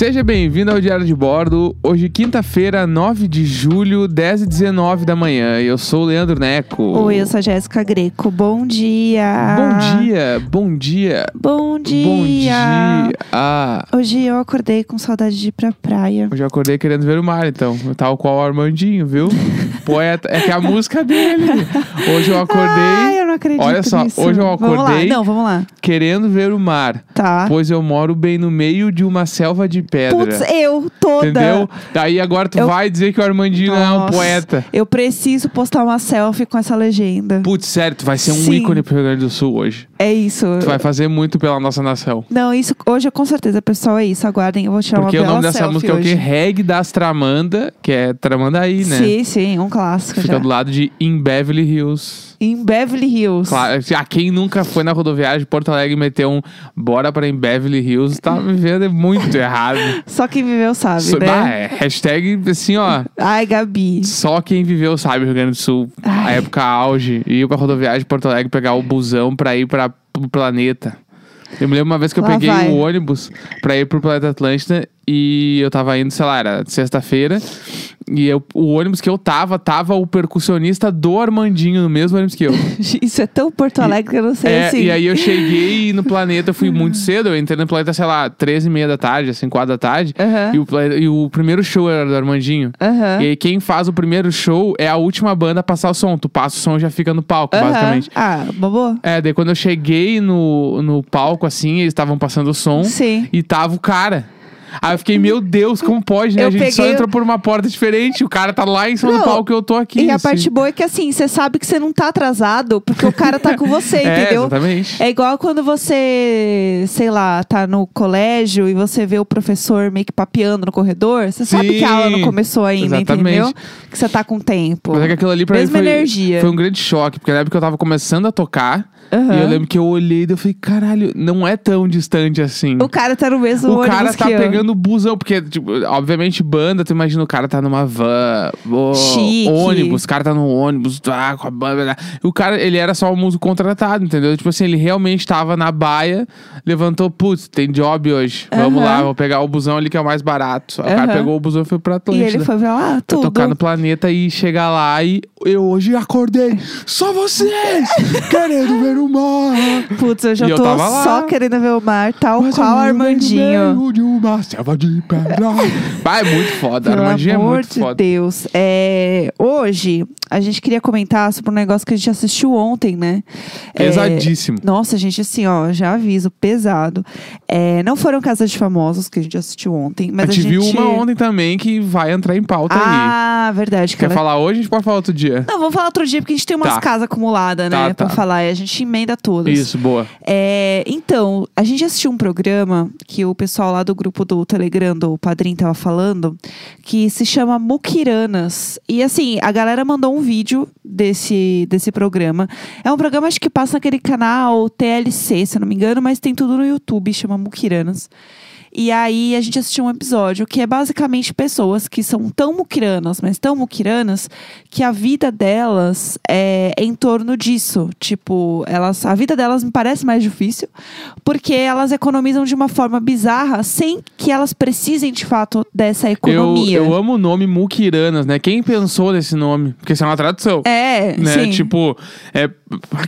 Seja bem-vindo ao Diário de Bordo. Hoje, quinta-feira, 9 de julho, 10 e 19 da manhã. Eu sou o Leandro Neco. Oi, eu sou a Jéssica Greco. Bom dia. Bom dia, bom dia. Bom dia. Bom dia. Ah, Hoje eu acordei com saudade de ir pra praia. hoje eu acordei querendo ver o mar, então. Tal qual o Armandinho, viu? Poeta. É que é a música dele. Hoje eu acordei Ai, eu não acredito Olha só, nisso. hoje eu Vamos lá. acordei- Não, vamos lá. querendo ver o mar. Tá. Pois eu moro bem no meio de uma selva de pedra. Putz, eu toda. Entendeu? Daí agora tu Eu- vai dizer que o Armandinho não é um Nossa, poeta. Eu preciso postar uma selfie com essa legenda. Putz, sério, tu vai ser um Sim. ícone pro Rio Grande do Sul hoje. É isso. Tu vai fazer muito pela nossa nação. Não, isso hoje com certeza, pessoal, é isso. Aguardem, eu vou tirar Porque uma o bela nome dessa selfie música é o quê? hoje. Reg das Tramanda, que é Tramandaí, né? Sim, sim, um clássico Fica já. do lado de In Beverly Hills. Em Beverly Hills. Claro, a quem nunca foi na rodoviária de Porto Alegre e meteu um bora pra In Beverly Hills, tá vivendo muito errado. Só quem viveu sabe, So- né? bah, é, hashtag assim, ó. Ai, Gabi. Só quem viveu sabe Rio Grande do Sul. A Ai. época auge. Ir pra rodoviária de Porto Alegre pegar o busão pra ir pra, pro planeta. Eu me lembro uma vez que eu Lá peguei vai. o ônibus pra ir pro Planeta Atlântida e eu tava indo, sei lá, era sexta-feira. E eu- o ônibus que eu tava, tava o percussionista do Armandinho no mesmo ônibus que eu. Isso é tão Porto Alegre que eu não sei É, assim. E aí eu cheguei no planeta, eu fui muito cedo, eu entrei no planeta, sei lá, 13 e meia da tarde, assim, 4 da tarde. Aham. E, o, e o primeiro show era do Armandinho. Aham. E aí quem faz o primeiro show é a última banda a passar o som. Tu passa o som e já fica no palco, Aham. basicamente. Ah, bobo? É, daí quando eu cheguei no, no palco, assim, eles estavam passando o som Sim. e tava o cara. Aí eu fiquei, meu Deus, como pode, né? Eu a gente só entrou por uma porta diferente. O cara tá lá em cima do Não, palco e eu tô aqui. E a assim. parte boa é que assim, você sabe que você não tá atrasado porque o cara tá com você, É, entendeu? exatamente. É igual quando você, sei lá, tá no colégio e você vê o professor meio que papeando no corredor. Você sabe que a aula não Sim, começou ainda, exatamente. entendeu? Que você tá com tempo. Mas é que aquilo ali pra Mesma mim foi, energia. foi um grande choque, porque na época eu tava começando a tocar. Aham. E eu lembro que eu olhei e eu falei, caralho, não é tão distante assim. O cara tá no mesmo O ônibus cara tá que eu. pegando busão, porque, tipo, obviamente, banda, tu imagina o cara tá numa van, Chique. ônibus, o cara tá no ônibus, tá com a banda. E o cara, ele era só um músico contratado, entendeu? Tipo assim, ele realmente tava na baia, levantou, putz, tem job hoje. Vamos lá, vou pegar o busão ali que é o mais barato. O cara pegou o busão e foi pra E Atlântida. ele foi pra lá, Pra tudo. tocar no planeta e chegar lá e eu hoje acordei. Só vocês! querendo ver o mar. Putz, eu já E eu tô lá. só querendo ver o mar, tal Mas qual eu Armandinho. de uma selva de pedra. Vai, é muito foda. Pelo Armandinho é amor muito de foda. Deus. É, hoje, a gente queria comentar sobre um negócio que a gente assistiu ontem, né? É, Pesadíssimo. nossa, gente, assim, ó, já aviso, pesado. É, não foram Casas de Famosos que a gente assistiu ontem, mas a a, gente viu gente... uma ontem também que vai entrar em pauta aí. Ah, verdade. Que Quer ela... falar hoje? A gente pode falar outro dia. Não, vamos falar outro dia, porque a gente tem umas Tá. casas acumuladas, né? Tá, Pra tá. falar, e a gente emenda todas. Isso, boa. É, então, a gente assistiu um programa que o pessoal lá do grupo do Telegram, do Padrim, tava falando, que se chama Mukiranas. E assim, a galera mandou um vídeo desse, desse programa. É um programa, acho que passa naquele canal TLC, se não me engano, mas tem tudo no YouTube, chama Mukiranas. E aí a gente assistiu um episódio que é basicamente pessoas que são tão muquiranas, mas tão muquiranas, que a vida delas é, em torno disso. Tipo, elas, a vida delas me parece mais difícil, porque elas economizam de uma forma bizarra, sem que elas precisem de fato dessa Eu, economia. eu amo o nome Mukiranas, né? Quem pensou nesse nome? Porque isso é uma tradução. É, né? sim. Tipo, é,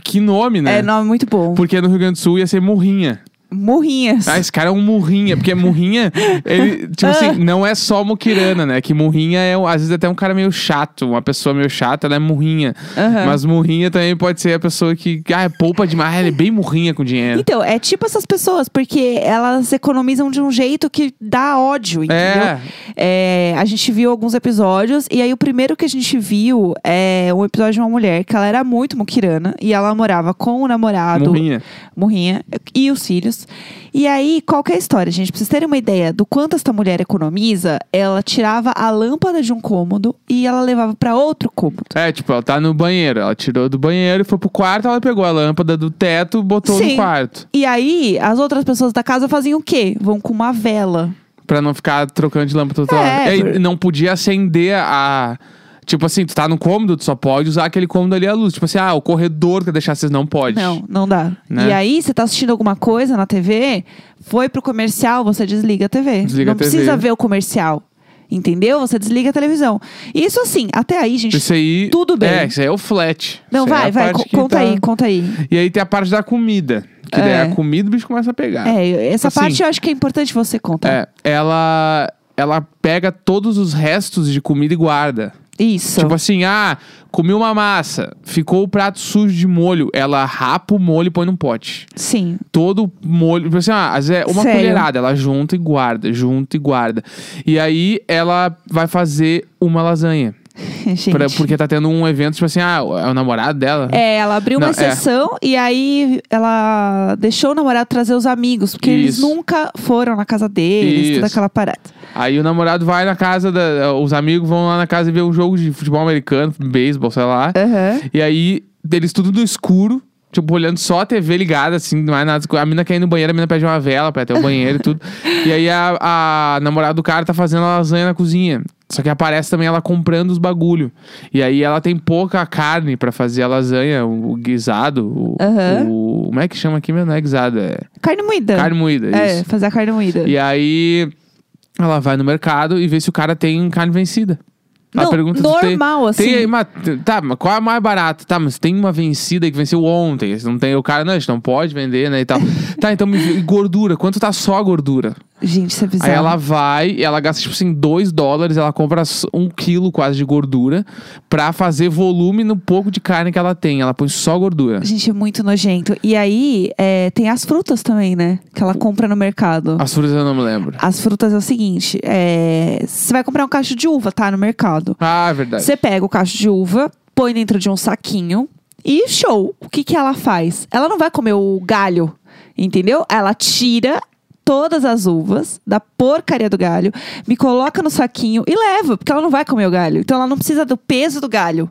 que nome, né? É nome muito bom. Porque no Rio Grande do Sul ia ser Murrinha. Murrinhas. Ah, esse cara é um murrinha, porque murrinha, ele, tipo Ah. assim, não é só muquirana, né? Que murrinha é, às vezes, até um cara meio chato, uma pessoa meio chata, ela é murrinha. Aham. Mas murrinha também pode ser a pessoa que, ah, é poupa demais, ela é bem murrinha com dinheiro. Então, é tipo essas pessoas, porque elas economizam de um jeito que dá ódio, entendeu? É, É, a gente viu alguns episódios, e aí o primeiro que a gente viu é um episódio de uma mulher que ela era muito muquirana, e ela morava com o namorado, murrinha. Murrinha, e os filhos. E aí, qual que é a história, gente? Pra vocês terem uma ideia do quanto essa mulher economiza, ela tirava a lâmpada de um cômodo e ela levava pra outro cômodo. É, tipo, ela tá no banheiro, ela tirou do banheiro e foi pro quarto, ela pegou a lâmpada do teto, botou Sim. no quarto. E aí, as outras pessoas da casa faziam o quê? Vão com uma vela. Pra não ficar trocando de lâmpada toda É, hora. E por- não podia acender a. Tipo assim, tu tá no cômodo, tu só pode usar aquele cômodo ali à luz. Tipo assim, ah, o corredor que deixar vocês não pode. Não, não dá. Né? E aí, você tá assistindo alguma coisa na TV, foi pro comercial, você desliga a TV. Desliga não a TV. precisa ver o comercial. Entendeu? Você desliga a televisão. Isso assim, até aí, gente. Isso aí. Tudo bem. É, isso aí é o flat. Não, Isso aí é vai, vai, co- conta tá- aí, conta aí. E aí tem a parte da comida. Que daí É. a comida o bicho começa a pegar. É, essa Assim, parte eu acho que é importante você contar. É, ela, ela pega todos os restos de comida e guarda. Isso. Tipo assim, ah, comi uma massa, ficou o prato sujo de molho. Ela rapa o molho e põe num pote. Sim. Todo molho, tipo assim, ah, às vezes é uma Sério? colherada, ela junta e guarda, junta e guarda. E aí ela vai fazer uma lasanha. Gente. Pra- porque tá tendo um evento, tipo assim, ah, é o namorado dela. É, ela abriu uma Não, é. exceção e aí ela deixou o namorado trazer os amigos, porque eles Isso. nunca foram na casa deles, Isso. toda aquela parada. Aí o namorado vai na casa da. Os amigos vão lá na casa e ver um jogo de futebol americano, beisebol, sei lá. Aham. E aí, eles tudo no escuro, tipo, olhando só a TV ligada, assim, não é nada. A mina quer ir no banheiro, a mina pede uma vela pra ir até o banheiro e tudo. E aí a, a namorada do cara tá fazendo a lasanha na cozinha. Só que aparece também ela comprando os bagulho. E aí ela tem pouca carne pra fazer a lasanha, o, o guisado. O, Aham. o- Como é que chama aqui mesmo? Não é guisado, é Carne moída. carne moída. É, Isso. fazer a carne moída. E aí ela vai no mercado e vê se o cara tem carne vencida. Não, pergunta normal, assim. Tem aí, mas, tá, mas qual é a mais barata? Tá, mas tem uma vencida que venceu ontem. Não tem o cara, não, a gente não pode vender, né? E tal. tá, então e gordura. Quanto tá só a gordura? Gente, isso é bizarro. Aí ela vai ela gasta, tipo assim, 2 dólares, ela compra um quilo quase de gordura pra fazer volume no pouco de carne que ela tem. Ela põe só gordura. Gente, é muito nojento. E aí, é, tem as frutas também, né? Que ela compra no mercado. As frutas eu não me lembro. As frutas é o seguinte: é, você vai comprar um cacho de uva, tá? No mercado. Ah, é verdade. Você pega o cacho de uva, põe dentro de um saquinho e show. O que, que ela faz? Ela não vai comer o galho, entendeu? Ela tira todas as uvas da porcaria do galho, me coloca no saquinho e leva, porque ela não vai comer o galho. Então ela não precisa do peso do galho.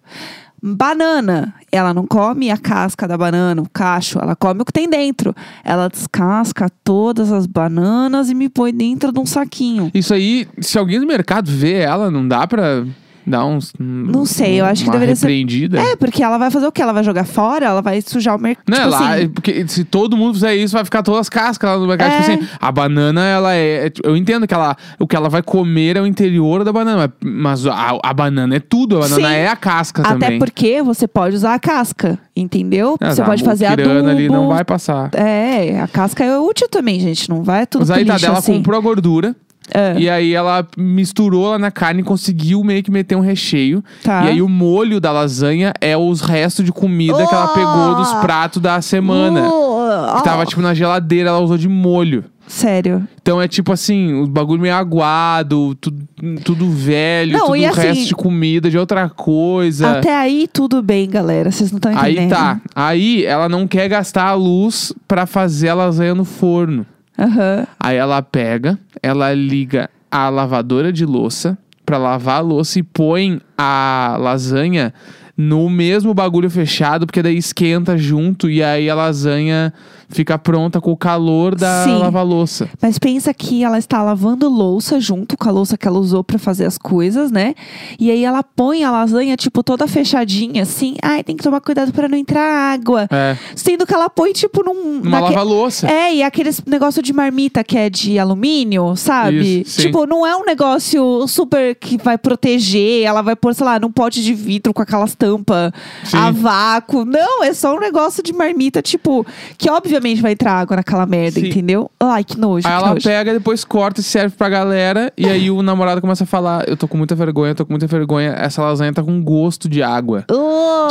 Banana, ela não come a casca da banana, o cacho, ela come o que tem dentro. Ela descasca todas as bananas e me põe dentro de um saquinho. Isso aí, se alguém do mercado vê ela, não dá pra dar uns. Não sei, eu acho que deveria ser-? É, porque ela vai fazer o quê? Ela vai jogar fora? Ela vai sujar o mercado. Não, tipo lá, assim, é porque se todo mundo fizer isso, vai ficar todas as cascas lá no mercado. É. Tipo assim, a banana, ela é. é, tipo, Eu entendo que ela, o que ela vai comer é o interior da banana, mas a, a banana é tudo. A banana Sim. é a casca Até também. porque você pode usar a casca, entendeu? Ah, você pode fazer muquirana adubo. ali não vai passar. É, a casca é útil também, gente. Não vai tudo Mas aí tá, assim. comprou a gordura. É. E aí ela misturou lá na carne e conseguiu meio que meter um recheio. Tá. E aí o molho da lasanha é os restos de comida que ela pegou dos Oh! pratos da semana. Uh, Que tava, oh, tipo, na geladeira, ela usou de molho. Sério. Então é tipo assim, o bagulho meio aguado, tudo, tudo velho, Não, tudo e assim- resto de comida, de outra coisa. Até aí, tudo bem, galera. Vocês não estão Aí entendendo. tá. Aí ela não quer gastar a luz pra fazer a lasanha no forno. Aham. Aí ela pega, ela liga a lavadora de louça pra lavar a louça e põe a lasanha no mesmo bagulho fechado, porque daí esquenta junto e aí a lasanha fica pronta com o calor da Sim. lava-louça. Mas pensa que ela está lavando louça junto com a louça que ela usou pra fazer as coisas, né? E aí ela põe a lasanha, tipo, toda fechadinha, assim. Ai, tem que tomar cuidado pra não entrar água. É, Sendo que ela põe, tipo, num. numa naque- lava-louça. É, e aqueles negócio de marmita que é de alumínio, sabe? Isso, sim. tipo, não é um negócio super que vai proteger, ela vai pôr, sei lá, num pote de vidro com aquelas tampas a vácuo. Não, é só um negócio de marmita, tipo, que obviamente vai entrar água naquela merda, Sim. entendeu? Ai, que nojo, Aí que ela nojo. pega, depois corta e serve pra galera. E aí o namorado começa a falar: Eu tô com muita vergonha, eu tô com muita vergonha. Essa lasanha tá com gosto de água.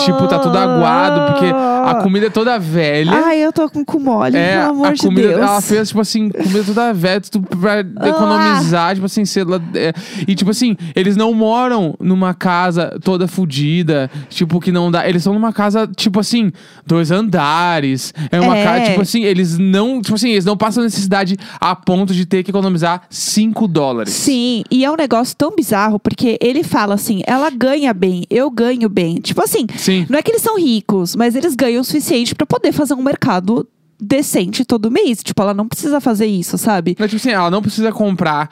Tipo, tá tudo aguado, porque a comida é toda velha. Ai, eu tô com cu mole, É, pelo amor a de comida, Deus. Ah. ela fez, tipo assim, comida toda velha, tudo pra economizar, tipo assim, sei lá, é, e tipo assim, eles não moram numa casa toda fodida, tipo, que não dá, eles estão numa casa, tipo assim, dois andares, é uma É. casa, tipo assim, eles não, tipo assim, eles não passam necessidade a ponto de ter que economizar 5 dólares. Sim, e é um negócio tão bizarro, porque ele fala assim, ela ganha bem, eu ganho bem. Tipo assim, Sim. não é que eles são ricos, mas eles ganham o suficiente pra poder fazer um mercado decente todo mês. Tipo, ela não precisa fazer isso, sabe? Mas, tipo assim, ela não precisa comprar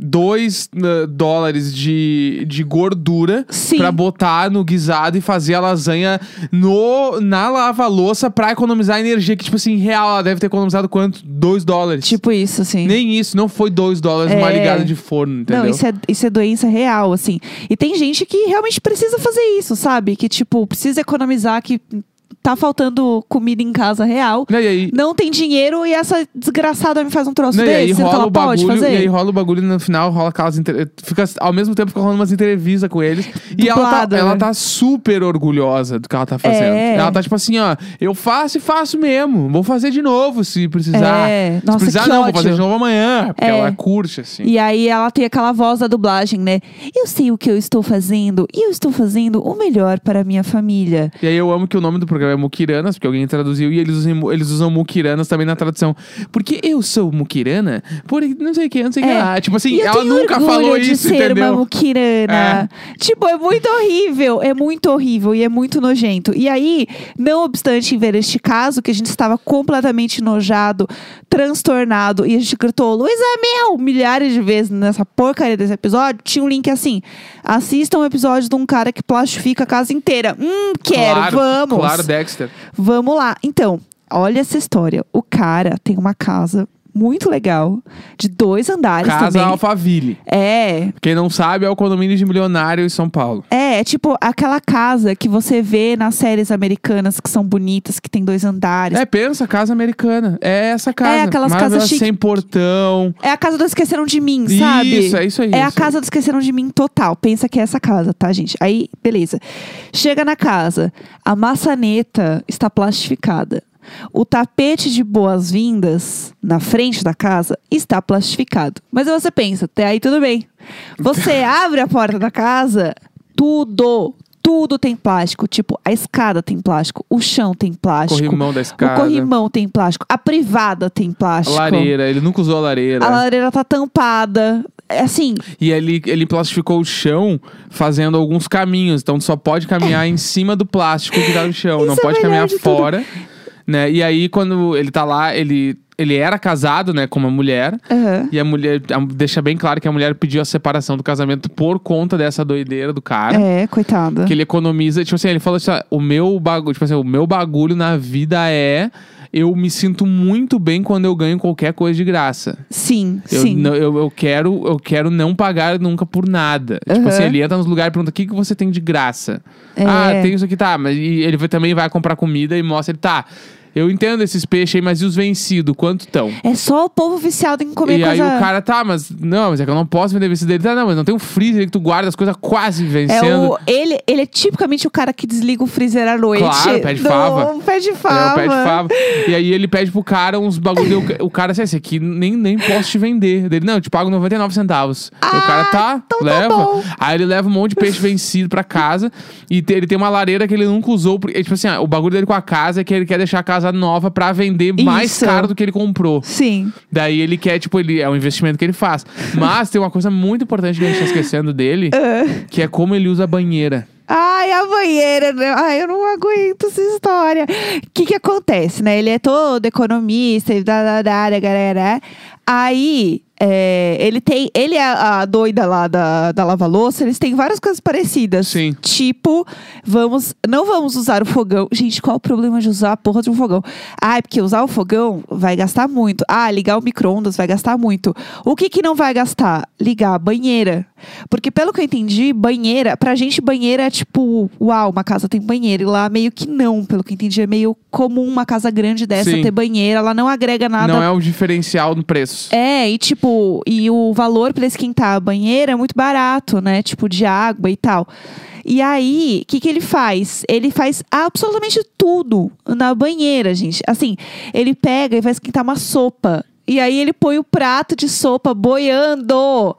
2 dólares de, de gordura Sim. pra botar no guisado e fazer a lasanha no, na lava-louça pra economizar energia. Que, tipo assim, real, ela deve ter economizado quanto? 2 dólares. Tipo isso, assim. Nem isso, não foi 2 dólares uma É. ligada de forno, entendeu? Não, isso é, isso é doença real, assim. E tem gente que realmente precisa fazer isso, sabe? Que, tipo, precisa economizar, que tá faltando comida em casa real. E aí, Não tem dinheiro e essa desgraçada me faz um troço Não, e aí desse, que rola o pode bagulho, fazer. e aí rola o bagulho e no final rola aquelas entre... fica ao mesmo tempo fica rolando umas entrevistas com eles e ela tá, ela tá super orgulhosa do que ela tá fazendo. É. Ela tá tipo assim, ó, eu faço e faço mesmo. Vou fazer de novo se precisar. É. Nossa, se precisar que não, vou ódio. fazer de novo amanhã, porque É. ela curte assim. E aí ela tem aquela voz da dublagem, né? Eu sei o que eu estou fazendo e eu estou fazendo o melhor para a minha família. E aí eu amo que o nome do programa é Mukiranas, porque alguém traduziu, e eles usam, eles usam Mukiranas também na tradução. Porque eu sou Mukirana, por não sei o que, não sei o que É. lá. Tipo assim, ela nunca falou de isso, ser entendeu? uma muquirana. Tipo, é muito horrível. É muito horrível e é muito nojento. E aí, não obstante ver este caso, que a gente estava completamente enojado, transtornado, e a gente gritou, Luísa Mel, milhares de vezes nessa porcaria desse episódio, tinha um link assim, assista um episódio de um cara que plastifica a casa inteira. Hum, quero, claro, vamos. Claro, Dexter. Vamos lá. Então, olha essa história. O cara tem uma casa muito legal, de dois andares Casa também. Alphaville. É, Quem não sabe é o condomínio de milionário em São Paulo. é, é tipo aquela casa que você vê nas séries americanas que são bonitas, que tem dois andares. É, pensa, casa americana. É essa casa. É, aquelas casas chique. Sem portão. É a casa do Esqueceram de Mim, sabe? Isso, é isso aí. É a isso aí. casa do Esqueceram de Mim total. Pensa que é essa casa, tá, gente? Aí, beleza. Chega na casa, a maçaneta está plastificada. O tapete de boas-vindas na frente da casa está plastificado. Mas você pensa, até aí tudo bem. Você abre a porta da casa, tudo, tudo tem plástico. Tipo, a escada tem plástico, o chão tem plástico. Corrimão da O escada. corrimão tem plástico, a privada tem plástico. Lareira, ele nunca usou a lareira. A lareira tá tampada. É assim, E ele, ele plastificou o chão fazendo alguns caminhos. Então só pode caminhar em cima do plástico que tá no chão. não Isso é pode o caminhar de tudo. Né? E aí, quando ele tá lá, ele, ele era casado, né, com uma mulher. aham. E a mulher a- deixa bem claro que a mulher pediu a separação do casamento por conta dessa doideira do cara. é, coitada. Que ele economiza, tipo assim, ele falou assim: ó, o meu bagulho, tipo assim, o meu bagulho na vida é eu me sinto muito bem quando eu ganho qualquer coisa de graça. Sim, Eu, sim. não- eu, eu quero, eu quero não pagar nunca por nada. Tipo Aham. assim, ele entra nos lugares e pergunta: o que, que você tem de graça? É. Ah, tem isso aqui, tá. Mas e ele também vai comprar comida e mostra ele, tá. Eu entendo esses peixes aí, mas e os vencidos? Quanto estão? É só o povo viciado em comer E aí coisa... o cara, tá, mas não, mas é que eu não posso vender vencido dele. Tá, não, mas não tem um freezer que tu guarda as coisas quase É vencendo. o, ele, ele é tipicamente o cara que desliga o freezer à noite. Claro, pé de do- fava. Pé de É, fava. o pé de fava. E aí ele pede pro cara uns bagulho. o- cara assim, esse aqui nem, nem posso te vender. Dele, não, eu te pago 99 centavos. Aí o cara tá, então tá leva. bom. aí ele leva um monte de peixe vencido pra casa. E te- ele tem uma lareira que ele nunca usou. porque, tipo assim, ah, o bagulho dele com a casa é que ele quer deixar a casa nova pra vender mais Isso. caro do que ele comprou. Sim. Daí ele quer, tipo, ele, é um investimento que ele faz. Mas tem uma coisa muito importante que a gente tá esquecendo dele, Ah. que é como ele usa a banheira. Ai, a banheira, né? Ai, eu não aguento essa história. O que que acontece, né? Ele é todo economista e da, da, da, da, galera. Aí, é, ele tem... Ele é a doida lá da, da lava-louça. Eles têm várias coisas parecidas. Sim. Tipo, vamos... Não vamos usar o fogão. Gente, qual o problema de usar a porra de um fogão? Ah, é porque usar o fogão vai gastar muito. Ah, ligar o micro-ondas vai gastar muito. O que que não vai gastar? Ligar a banheira. Porque pelo que eu entendi, banheira... Pra gente, banheira é tipo... Uau, uma casa tem banheiro. E lá meio que não. Pelo que eu entendi, é meio comum uma casa grande dessa Sim. ter banheira. Ela não agrega nada Não é o diferencial no preço. é, e tipo, e o valor pra esquentar a banheira é muito barato, né? Tipo, de água e tal. E aí, o que, que ele faz? Ele faz absolutamente tudo na banheira, gente. Assim, ele pega e vai esquentar uma sopa. E aí ele põe o prato de sopa boiando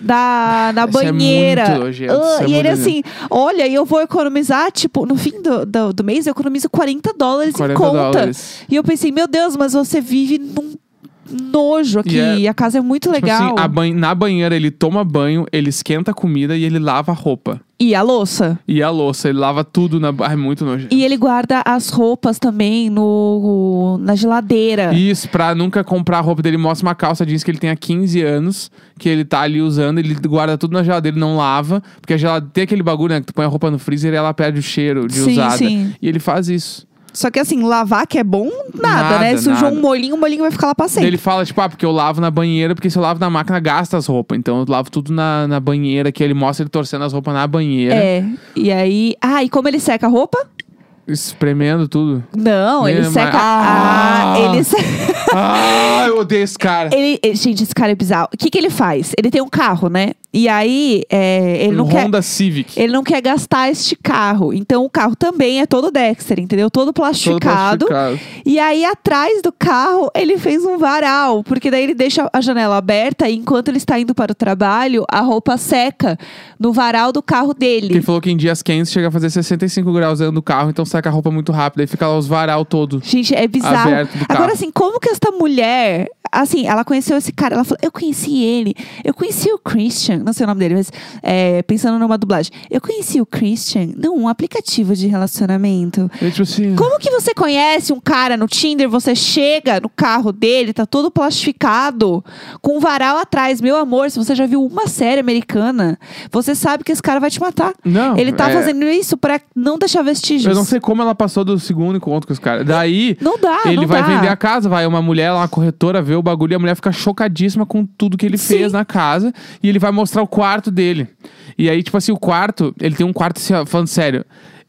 da, na Isso é banheira. nojento, Ah, isso é e ele assim, olha, eu vou economizar, tipo, no fim do, do, do mês eu economizo 40 dólares 40 em conta. dólares. E eu pensei, meu Deus, mas você vive num nojo aqui. E é- E a casa é muito Tipo legal. assim, ban- na banheira ele toma banho, ele esquenta a comida e ele lava a roupa. E a louça. E a louça, ele lava tudo na. Ai, muito nojento. E ele guarda as roupas também no, na geladeira. Isso, pra nunca comprar a roupa dele, mostra uma calça jeans que ele tem há 15 anos, que ele tá ali usando, ele guarda tudo na geladeira, não lava, porque a geladeira tem aquele bagulho, né, que tu põe a roupa no freezer e ela perde o cheiro de Sim, usada. sim. E ele faz isso. Só que assim, lavar que é bom, nada, Nada, né? Sujou nada. um molinho, o molinho vai ficar lá pra sempre. ele fala, tipo, ah, porque eu lavo na banheira, porque se eu lavo na máquina, gasta as roupas. Então eu lavo tudo na, na banheira, que ele mostra ele torcendo as roupas na banheira, É. E aí. Ah, e como ele seca a roupa? Espremendo tudo. Não, ele seca. Ah! Ah, ele seca. ah, eu odeio esse cara. Ele, ele- gente, esse cara é bizarro. O que, que ele faz? Ele tem um carro, né? E aí, é, ele um não quer. Honda Civic. Ele não quer gastar este carro. Então o carro também é todo Dexter, entendeu? Todo Todo plastificado. plastificado. E aí, atrás do carro, ele fez um varal. Porque daí ele deixa a janela aberta e enquanto ele está indo para o trabalho, a roupa seca no varal do carro Porque ele dele. falou que em dias quentes chega a fazer 65 graus dentro do carro, então seca a roupa muito rápido. Aí fica lá os varal todo. Gente, é bizarro. Agora, assim, como que esta mulher. Assim, ela conheceu esse cara, ela falou: Eu conheci ele, eu conheci o Christian, não sei o nome dele, mas é, pensando numa dublagem. Eu conheci o Christian num aplicativo de relacionamento. E, tipo assim. Como que você conhece um cara no Tinder, você chega no carro dele, tá todo plastificado, com um varal atrás. Meu amor, se você já viu uma série americana, você sabe que esse cara vai te matar. Não. Ele tá é- fazendo isso pra não deixar vestígios. Eu não sei como ela passou do segundo encontro com os caras. Daí. Não dá, Ele não vai dá. vender a casa, vai uma mulher lá, uma corretora, vê o bagulho e a mulher fica chocadíssima com tudo que ele Sim. fez na casa. E ele vai mostrar o quarto dele. E aí, tipo assim, o quarto, ele tem um quarto, falando sério.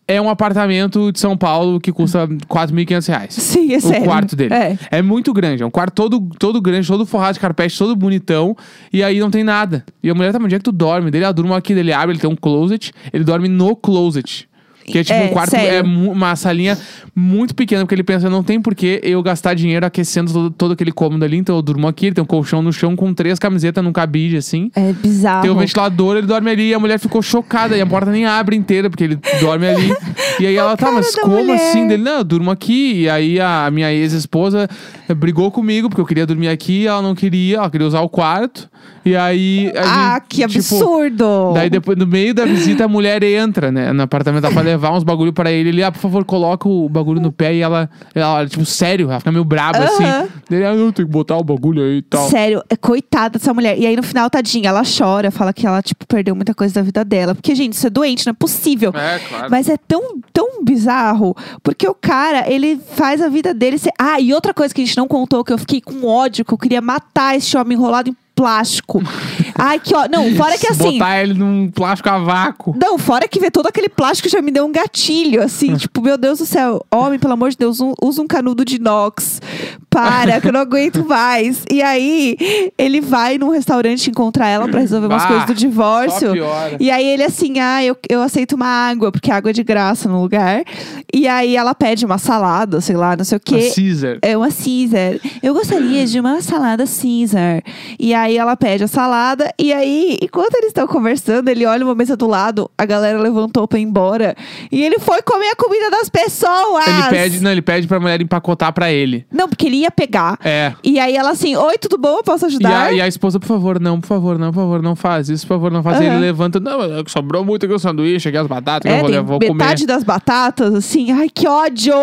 É um apartamento de São Paulo que custa 4.500 reais. Sim, é o sério. quarto dele. É. muito grande. É um quarto todo, todo grande, todo forrado de carpete, todo bonitão. E aí não tem nada. E a mulher tá, onde é que tu dorme? Dele, ela dorme aqui, dele abre, ele tem um closet. Ele dorme no closet. Que é tipo É, um quarto, sério. é uma salinha muito pequena, porque ele pensa, não tem porquê eu gastar dinheiro aquecendo todo, todo aquele cômodo ali, então eu durmo aqui, ele tem um colchão no chão com três camisetas num cabide, assim. É bizarro. Tem um ventilador, ele dorme ali, e a mulher ficou chocada, e a porta nem abre inteira, porque ele dorme ali. e aí ela, tá, mas como mulher. assim? Dele, não, eu durmo aqui. E aí a minha ex-esposa brigou comigo, porque eu queria dormir aqui, ela não queria, ela queria usar o quarto. E aí. a Ah, gente, que tipo, absurdo! Daí depois, no meio da visita, a mulher entra, né, no apartamento dá pra levar uns bagulho pra ele. Ele, ah, por favor, coloca o bagulho no pé. E ela, ela tipo, sério, ela fica meio braba, Aham. assim. Ele, ah, eu tenho que botar o bagulho aí e tal. Sério, é coitada dessa mulher. E aí no final, tadinha, ela chora, fala que ela, tipo, perdeu muita coisa da vida dela. Porque, gente, isso é doente, não é possível. É, claro. Mas é tão, tão bizarro, porque o cara, ele faz a vida dele ser. Ah, e outra coisa que a gente não contou, que eu fiquei com ódio, que eu queria matar esse homem enrolado em plástico. Ai, que ó. Não, fora que assim. Botar ele num plástico a vácuo. Não, fora que ver todo aquele plástico já me deu um gatilho, assim, tipo, meu Deus do céu, homem, pelo amor de Deus, um- usa um canudo de inox. Para, que eu não aguento mais. E aí, ele vai num restaurante encontrar ela pra resolver umas Bah, coisas do divórcio. E aí ele assim, ah, eu, eu aceito uma água, porque água é de graça no lugar. E aí ela pede uma salada, sei lá, não sei o quê. Caesar. É uma Caesar. Eu gostaria de uma salada Caesar. E aí ela pede a salada. E aí, enquanto eles estão conversando, ele olha uma mesa do lado, a galera levantou pra ir embora. E ele foi comer a comida das pessoas. Ele pede, não, ele pede pra mulher empacotar pra ele. Não, porque ele ia pegar. É. E aí ela assim, oi, tudo bom? Eu posso E ajudar? a, e a esposa, por favor, não, por favor, não, por favor, não faz isso, por favor, não faz. E Aham. ele levanta, não, é que sobrou muito aqui o sanduíche, aqui as batatas, que É, eu vou, eu vou metade comer. das batatas, assim, ai, que ódio!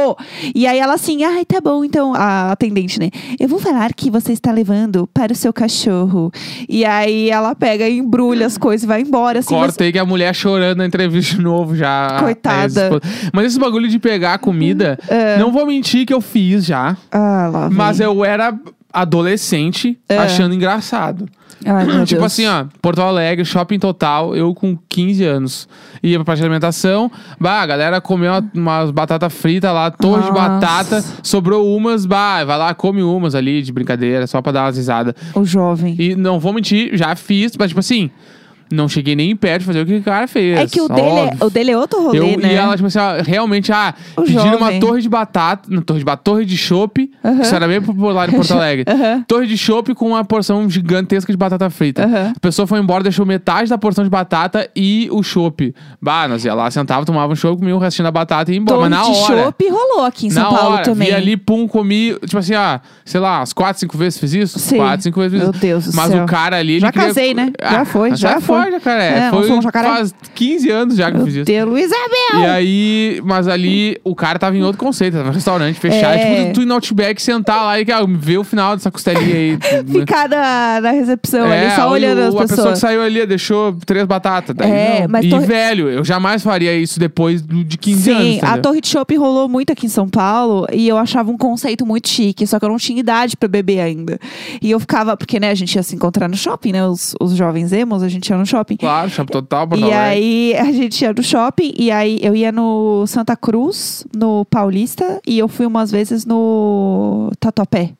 E aí ela assim, ai, tá bom, então, a atendente, né? Eu vou falar que você está levando para o seu cachorro. E aí ela pega e embrulha as coisas e vai embora, assim. mas- Corta aí que a mulher chorando na entrevista de novo já. Coitada. Mas esse bagulho de pegar a comida, É. não vou mentir que eu fiz já. Ah, lá. Mas eu era adolescente É. achando engraçado. Ai, meu tipo Deus. assim, ó, Porto Alegre, shopping total, eu com 15 anos. Ia pra parte de alimentação, bah, a galera comeu uma- umas batatas fritas lá, torre de Nossa. batata, sobrou umas, bah, vai lá, come umas ali de brincadeira, só pra dar umas risadas. O jovem. E não vou mentir, já fiz, mas tipo assim, Não cheguei nem perto de fazer o que o cara fez. É que o dele é, o dele é outro rolê, Eu, né? E ela, tipo assim, ó, realmente, ah, O pediram uma jovem. torre de batata, não, torre de batata, torre de chopp, Aham. isso era bem popular em Porto Alegre. Aham. Torre de chopp com uma porção gigantesca de batata frita. Aham. A pessoa foi embora, deixou metade da porção de batata e o chopp. Bah, nós ia lá, sentava, tomava um chopp, comia o restinho da batata e ia embora. Torre Mas na de hora. chopp rolou aqui em São Paulo hora, também. vi ali, pum, comi, tipo assim, ah, sei lá, umas quatro, cinco vezes fiz isso? Sim. Quatro, cinco vezes fiz Meu isso. Deus do Mas céu. o cara ali, Já queria- casei, né? Já Ah, foi, já sai foi. Fora, cara. É, foi um jacaré. faz 15 anos já que eu fiz isso. Deus, Luiz Abel! E aí, mas ali o cara tava em outro conceito, tava no restaurante fechado. É. Tipo, tu ir no Outback, sentar lá e ah, ver o final dessa costelinha aí. né? Ficar na, na recepção ali, só o- olhando as o- A pessoa pessoas. que saiu ali deixou três batatas. Daí, É, não. mas e velho, eu jamais faria isso depois de 15 anos. Sim, a? Torre de Chopp rolou muito aqui em São Paulo e eu achava um conceito muito chique, só que eu não tinha idade pra beber ainda. E eu ficava, porque né, a gente ia se encontrar no shopping, né? Os, os jovens emos, a gente ia no shopping. Claro, Shopping Total, Porto E Alegre. aí a gente ia no shopping e aí eu ia no Santa Cruz, no Paulista, e eu fui umas vezes no Tatuapé.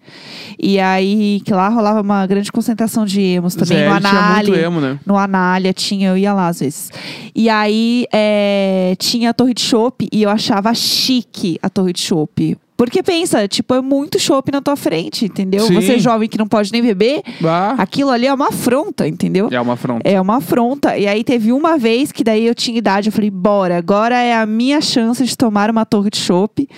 E aí que lá rolava uma grande concentração de emos também, Zé, no ele tinha muito emo, né? No Anália tinha, eu ia lá às vezes. E aí é, tinha a Torre de Chopp e eu achava chique a Torre de Chopp. Porque pensa, tipo, é muito chopp na tua frente, entendeu? Sim. Você jovem que não pode nem beber, Bah, aquilo ali é uma afronta, entendeu? é uma afronta. É uma afronta. E aí teve uma vez que daí eu tinha idade, eu falei, bora, agora é a minha chance de tomar uma torre de chopp.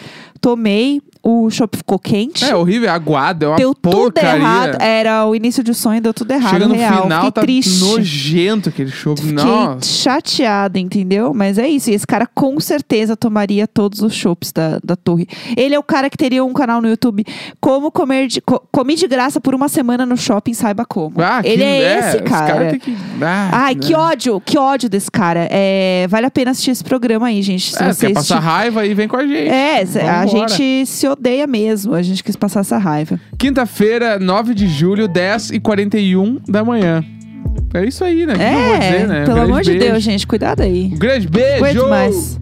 Tomei, o chopp ficou quente. É horrível, é aguado, é uma deu tudo porcaria. errado. Era o início de sonho, deu tudo errado. Chega no real. final, Fiquei tá triste. nojento aquele chopp. Fiquei Nossa. chateada, entendeu? Mas é isso. E esse cara com certeza tomaria todos os chopps da, da torre. Ele é o cara que teria um canal no YouTube Como comer de, co, comi de graça por uma semana no shopping, saiba como. Ah, Ele que- é, esse cara. tem que... ah, Ai, né? que ódio, que ódio desse cara. É, vale a pena assistir esse programa aí, gente. Se É, quer passar ti- raiva aí, vem com a gente. É, cê- a Vambora. gente se odeia mesmo. A gente quis passar essa raiva. Quinta-feira, 9 de julho, 10 e 41 da manhã. É isso aí, né? O que eu vou É, dizer, né? Um pelo grande amor de beijo. Deus, gente. Cuidado aí. Um grande beijo! Aguento mais.